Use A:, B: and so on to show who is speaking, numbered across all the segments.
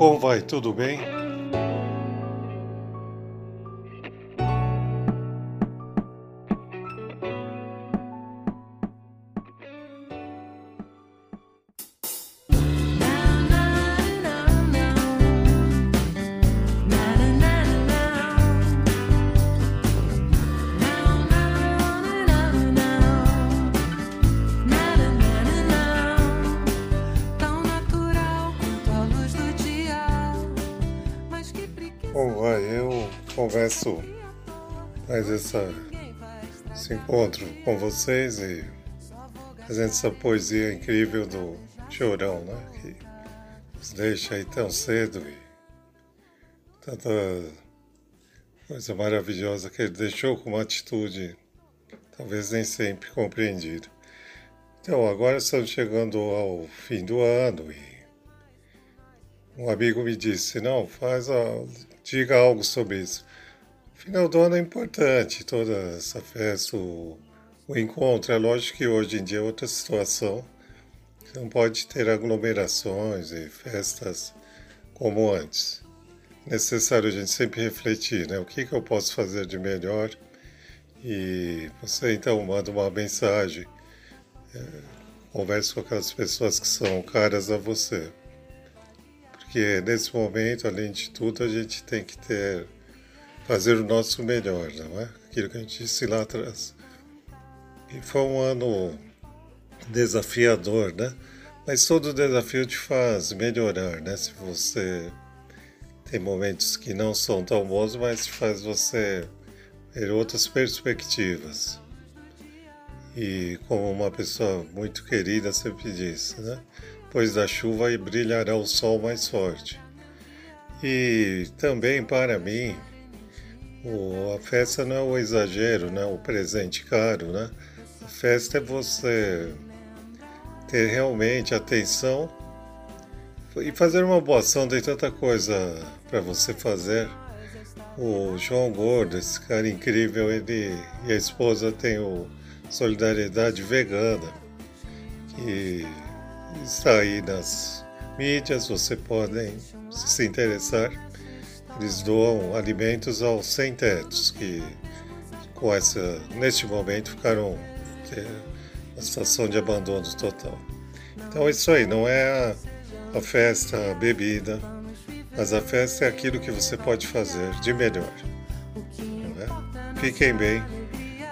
A: Como vai? Tudo bem? Converso mais essa, esse encontro com vocês e fazendo essa poesia incrível do Chorão, né? Que nos deixa aí tão cedo e tanta coisa maravilhosa que ele deixou com uma atitude talvez nem sempre compreendida. Então, agora estamos chegando ao fim do ano e um amigo me disse, não, faz a, diga algo sobre isso. Final do ano é importante, toda essa festa, o, o encontro. É lógico que hoje em dia é outra situação. Não pode ter aglomerações e festas como antes. É necessário a gente sempre refletir, né? O que, que eu posso fazer de melhor? E você então manda uma mensagem, é, converse com aquelas pessoas que são caras a você porque nesse momento, além de tudo, a gente tem que ter fazer o nosso melhor, não é? Aquilo que a gente disse lá atrás. E foi um ano desafiador, né? Mas todo desafio te faz melhorar, né? Se você tem momentos que não são tão bons, mas faz você ter outras perspectivas. E como uma pessoa muito querida sempre disse, né? pois da chuva brilhará o sol mais forte. E também para mim, o, a festa não é o exagero, né? o presente caro. Né? A festa é você ter realmente atenção e fazer uma boa ação. Tem tanta coisa para você fazer. O João Gordo, esse cara incrível, ele e a esposa têm o Solidariedade Vegana, que está aí nas mídias, você pode se interessar. Eles doam alimentos aos sem-tetos que com essa, neste momento ficaram é, uma situação de abandono total. Então é isso aí, não é a, a festa, a bebida, mas a festa é aquilo que você pode fazer de melhor. É? Fiquem bem,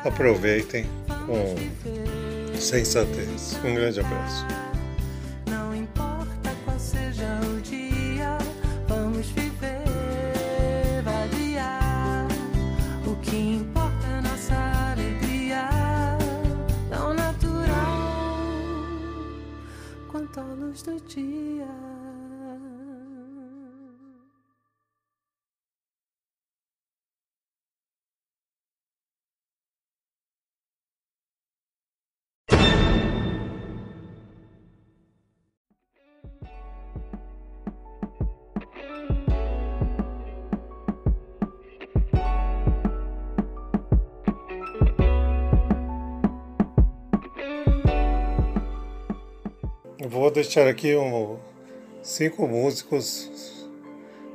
A: aproveitem com sensatez. Um grande abraço. Vou deixar aqui um, cinco músicos,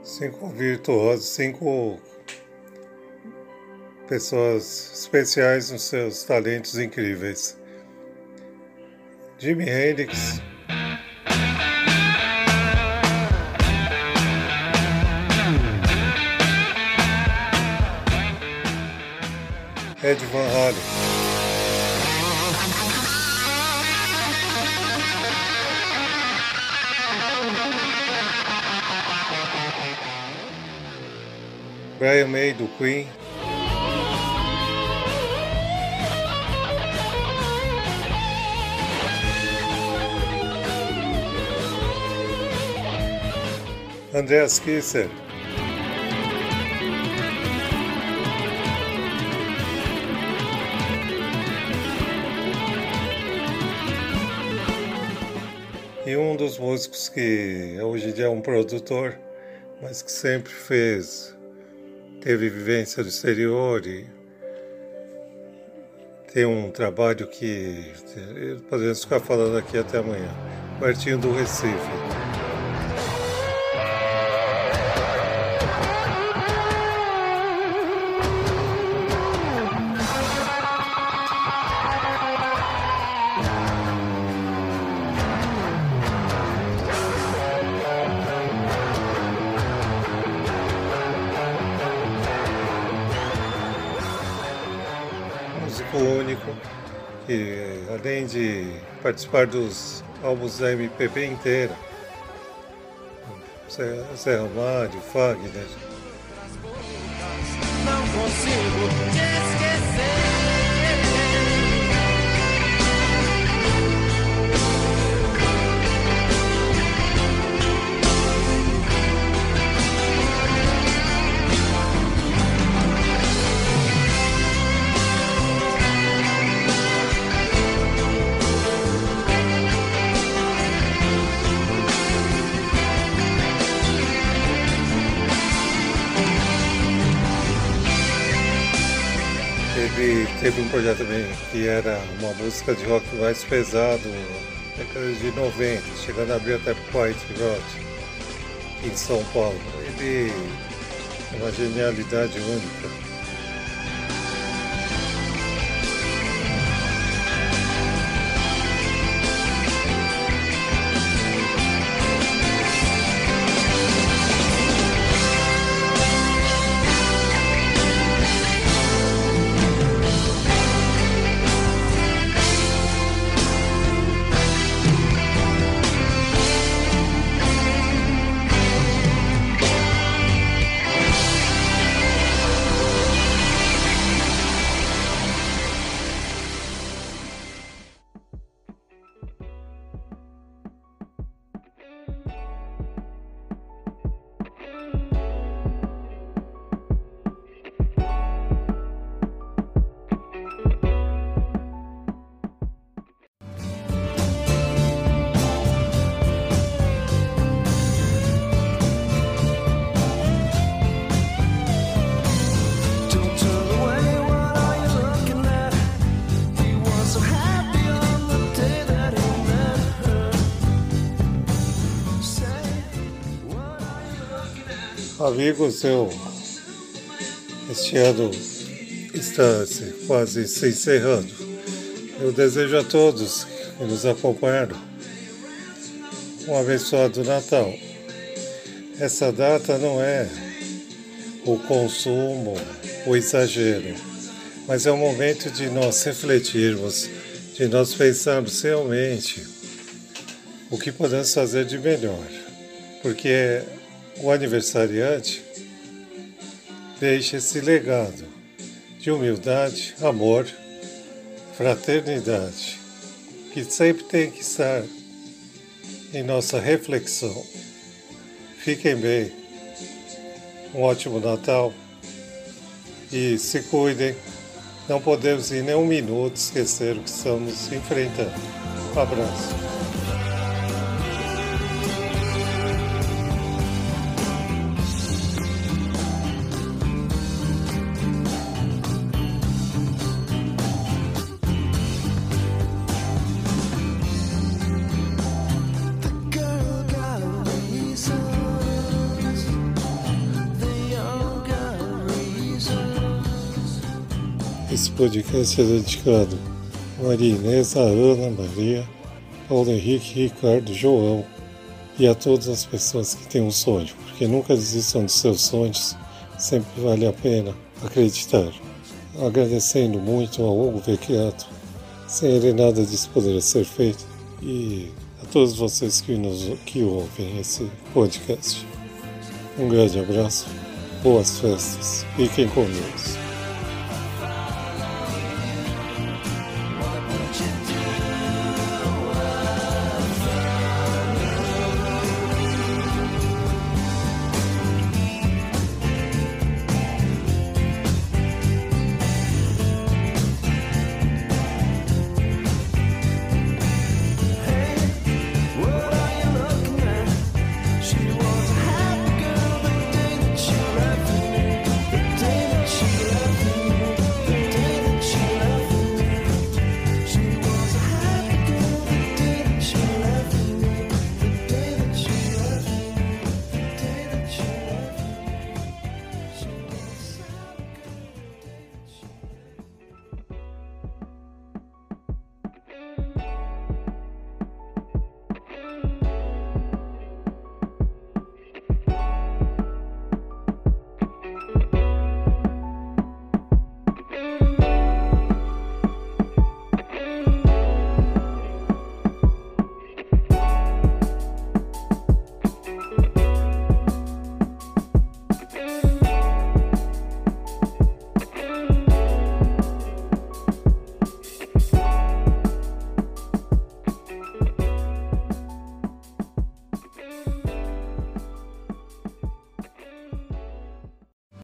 A: cinco virtuosos, cinco pessoas especiais nos seus talentos incríveis. Jimi Hendrix. Ed Van Halen. Brian May do Queen. Andreas Kisser. E um dos músicos que hoje em dia é um produtor, mas que sempre fez teve vivência do exterior e tem um trabalho que podemos ficar falando aqui até amanhã. Martinho do Recife. Que além de participar dos álbuns da MPB inteira, Zé, Ramalho, Fagner.
B: Não consigo
A: Ele teve um projeto também que era uma música de rock mais pesado, década de 90, chegando a abrir até White Rod, em São Paulo. Ele é uma genialidade única. Amigos, eu este ano está se- quase se encerrando. Eu desejo a todos que nos acompanharam um abençoado Natal. Essa data não é o consumo, o exagero, mas é o momento de nós refletirmos, de nós pensarmos realmente o que podemos fazer de melhor. Porque o aniversariante deixa esse legado de humildade, amor, fraternidade, que sempre tem que estar em nossa reflexão. Fiquem bem, um ótimo Natal e se cuidem. Não podemos em nenhum minuto esquecer o que estamos enfrentando. Um abraço. Esse podcast é dedicado a Maria Inês, a Ana, Maria, Paulo Henrique, Ricardo, João e a todas as pessoas que têm um sonho, porque nunca desistam dos seus sonhos, sempre vale a pena acreditar. Agradecendo muito ao Hugo Vecchiato, sem ele nada disso poderia ser feito, e a todos vocês que, nos, que ouvem esse podcast. Um grande abraço, boas festas, fiquem com Deus.